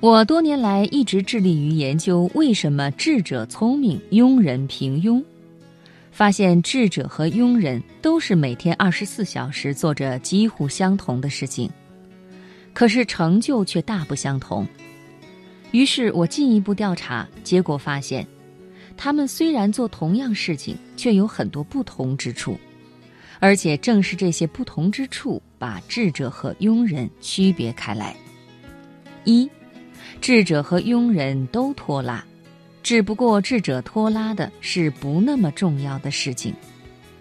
我多年来一直致力于研究为什么智者聪明，庸人平庸。发现智者和庸人都是每天二十四小时做着几乎相同的事情，可是成就却大不相同。于是我进一步调查，结果发现，他们虽然做同样事情，却有很多不同之处，而且正是这些不同之处，把智者和庸人区别开来。一智者和庸人都拖拉，只不过智者拖拉的是不那么重要的事情，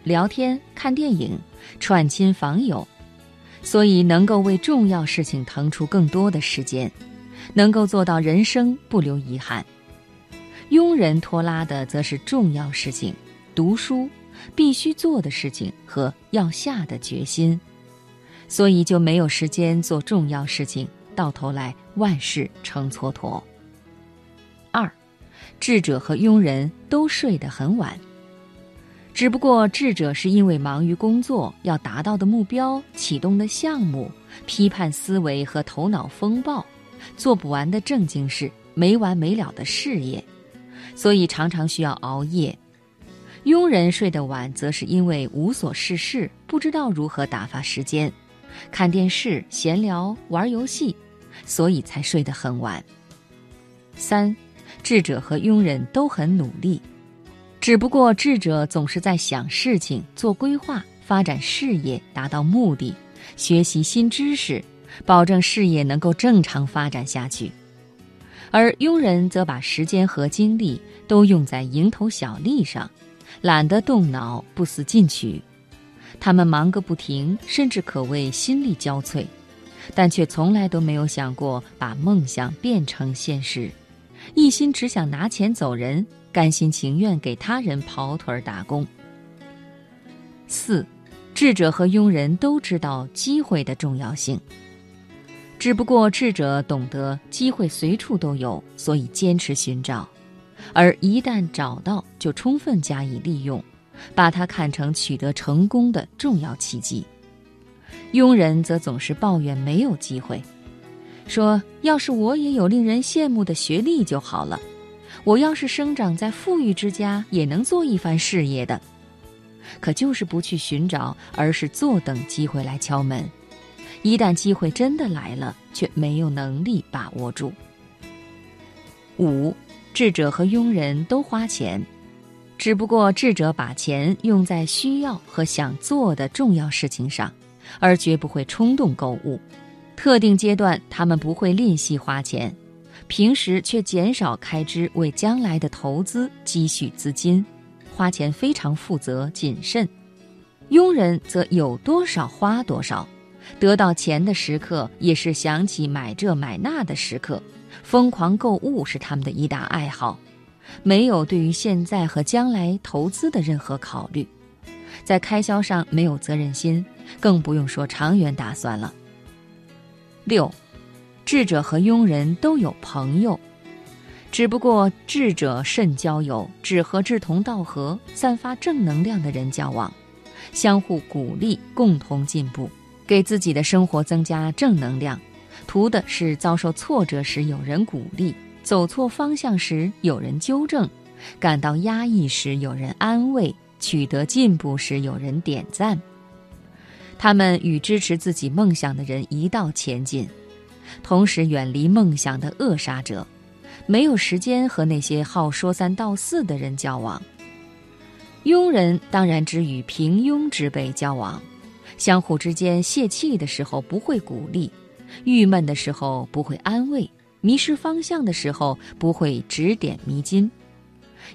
聊天、看电影、串亲访友，所以能够为重要事情腾出更多的时间，能够做到人生不留遗憾。庸人拖拉的则是重要事情、读书、必须做的事情和要下的决心，所以就没有时间做重要事情。到头来万事成蹉跎。二，智者和庸人都睡得很晚。只不过智者是因为忙于工作要达到的目标、启动的项目、批判思维和头脑风暴、做不完的正经事、没完没了的事业，所以常常需要熬夜。庸人睡得晚，则是因为无所事事，不知道如何打发时间，看电视、闲聊、玩游戏。所以才睡得很晚。三，智者和庸人都很努力，只不过智者总是在想事情、做规划、发展事业、达到目的、学习新知识，保证事业能够正常发展下去；而庸人则把时间和精力都用在蝇头小利上，懒得动脑、不思进取。他们忙个不停，甚至可谓心力交瘁。但却从来都没有想过把梦想变成现实，一心只想拿钱走人，甘心情愿给他人跑腿打工。四，智者和庸人都知道机会的重要性，只不过智者懂得机会随处都有，所以坚持寻找，而一旦找到就充分加以利用，把它看成取得成功的重要契机。庸人则总是抱怨没有机会，说：“要是我也有令人羡慕的学历就好了，我要是生长在富裕之家，也能做一番事业的。”可就是不去寻找，而是坐等机会来敲门。一旦机会真的来了，却没有能力把握住。五，智者和庸人都花钱，只不过智者把钱用在需要和想做的重要事情上。而绝不会冲动购物，特定阶段他们不会吝惜花钱，平时却减少开支，为将来的投资积蓄资金，花钱非常负责谨慎。庸人则有多少花多少，得到钱的时刻也是想起买这买那的时刻，疯狂购物是他们的一大爱好，没有对于现在和将来投资的任何考虑。在开销上没有责任心，更不用说长远打算了。六，智者和庸人都有朋友，只不过智者慎交友，只和志同道合、散发正能量的人交往，相互鼓励，共同进步，给自己的生活增加正能量，图的是遭受挫折时有人鼓励，走错方向时有人纠正，感到压抑时有人安慰。取得进步时有人点赞，他们与支持自己梦想的人一道前进，同时远离梦想的扼杀者，没有时间和那些好说三道四的人交往。庸人当然只与平庸之辈交往，相互之间泄气的时候不会鼓励，郁闷的时候不会安慰，迷失方向的时候不会指点迷津。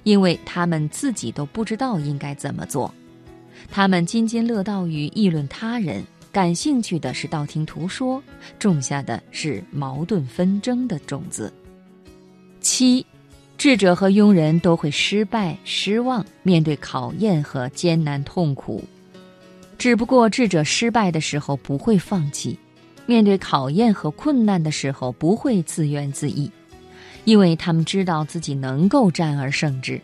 因为他们自己都不知道应该怎么做，他们津津乐道于议论他人，感兴趣的是道听途说，种下的是矛盾纷争的种子。七，智者和庸人都会失败、失望，面对考验和艰难痛苦，只不过智者失败的时候不会放弃，面对考验和困难的时候不会自怨自艾。因为他们知道自己能够战而胜之，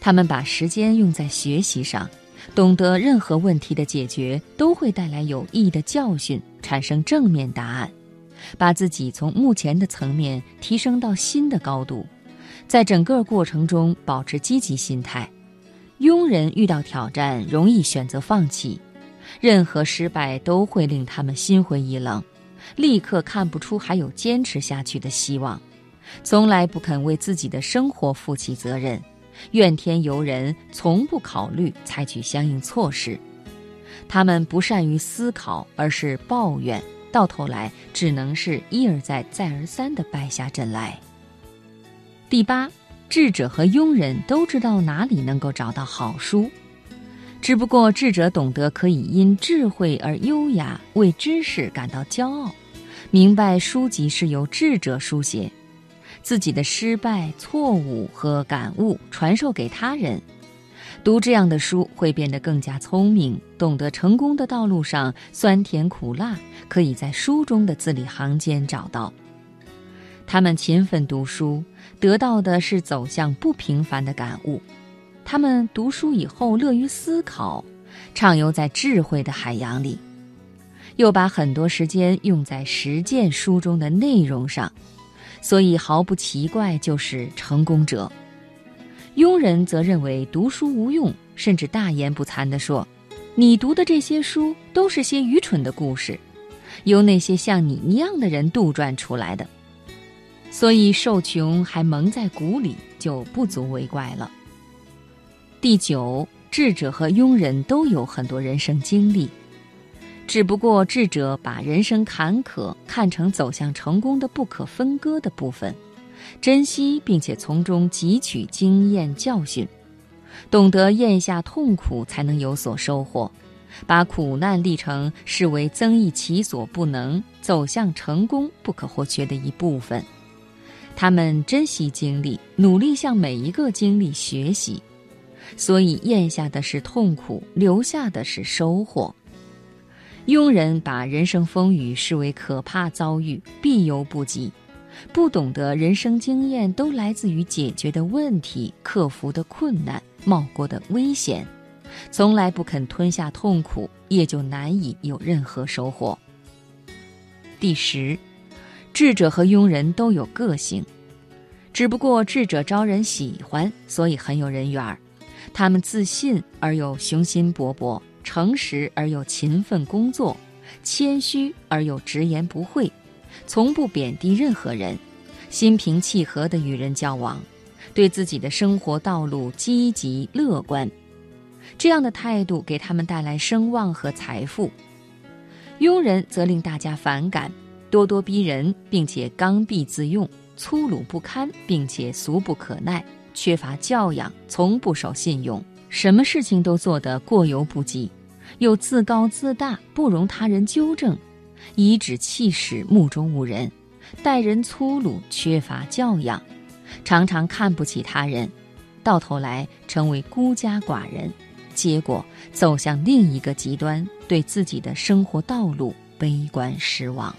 他们把时间用在学习上，懂得任何问题的解决都会带来有益的教训，产生正面答案，把自己从目前的层面提升到新的高度，在整个过程中保持积极心态。庸人遇到挑战容易选择放弃，任何失败都会令他们心灰意冷，立刻看不出还有坚持下去的希望，从来不肯为自己的生活负起责任，怨天尤人，从不考虑采取相应措施。他们不善于思考，而是抱怨。到头来，只能是一而再、再而三的败下阵来。第八，智者和庸人都知道哪里能够找到好书，只不过智者懂得可以因智慧而优雅，为知识感到骄傲，明白书籍是由智者书写，自己的失败、错误和感悟传授给他人。读这样的书会变得更加聪明，懂得成功的道路上酸甜苦辣可以在书中的字里行间找到。他们勤奋读书，得到的是走向不平凡的感悟。他们读书以后乐于思考，畅游在智慧的海洋里，又把很多时间用在实践书中的内容上，所以毫不奇怪就是成功者。庸人则认为读书无用，甚至大言不惭地说：“你读的这些书都是些愚蠢的故事，由那些像你一样的人杜撰出来的，所以受穷还蒙在鼓里就不足为怪了。”第九，智者和庸人都有很多人生经历，只不过智者把人生坎坷看成走向成功的不可分割的部分。珍惜并且从中汲取经验教训，懂得咽下痛苦才能有所收获，把苦难历程视为增益其所不能、走向成功不可或缺的一部分。他们珍惜经历，努力向每一个经历学习，所以咽下的是痛苦，留下的是收获。庸人把人生风雨视为可怕遭遇，必忧不及。不懂得人生经验都来自于解决的问题、克服的困难、冒过的危险，从来不肯吞下痛苦，也就难以有任何收获。第十，智者和庸人都有个性，只不过智者招人喜欢，所以很有人缘儿。他们自信而又雄心勃勃，诚实而又勤奋工作，谦虚而又直言不讳。从不贬低任何人，心平气和地与人交往，对自己的生活道路积极乐观，这样的态度给他们带来声望和财富。庸人则令大家反感，咄咄逼人，并且刚愎自用，粗鲁不堪，并且俗不可耐，缺乏教养，从不守信用，什么事情都做得过犹不及，又自高自大，不容他人纠正。颐指气使，目中无人，待人粗鲁，缺乏教养，常常看不起他人，到头来成为孤家寡人，结果走向另一个极端，对自己的生活道路悲观失望。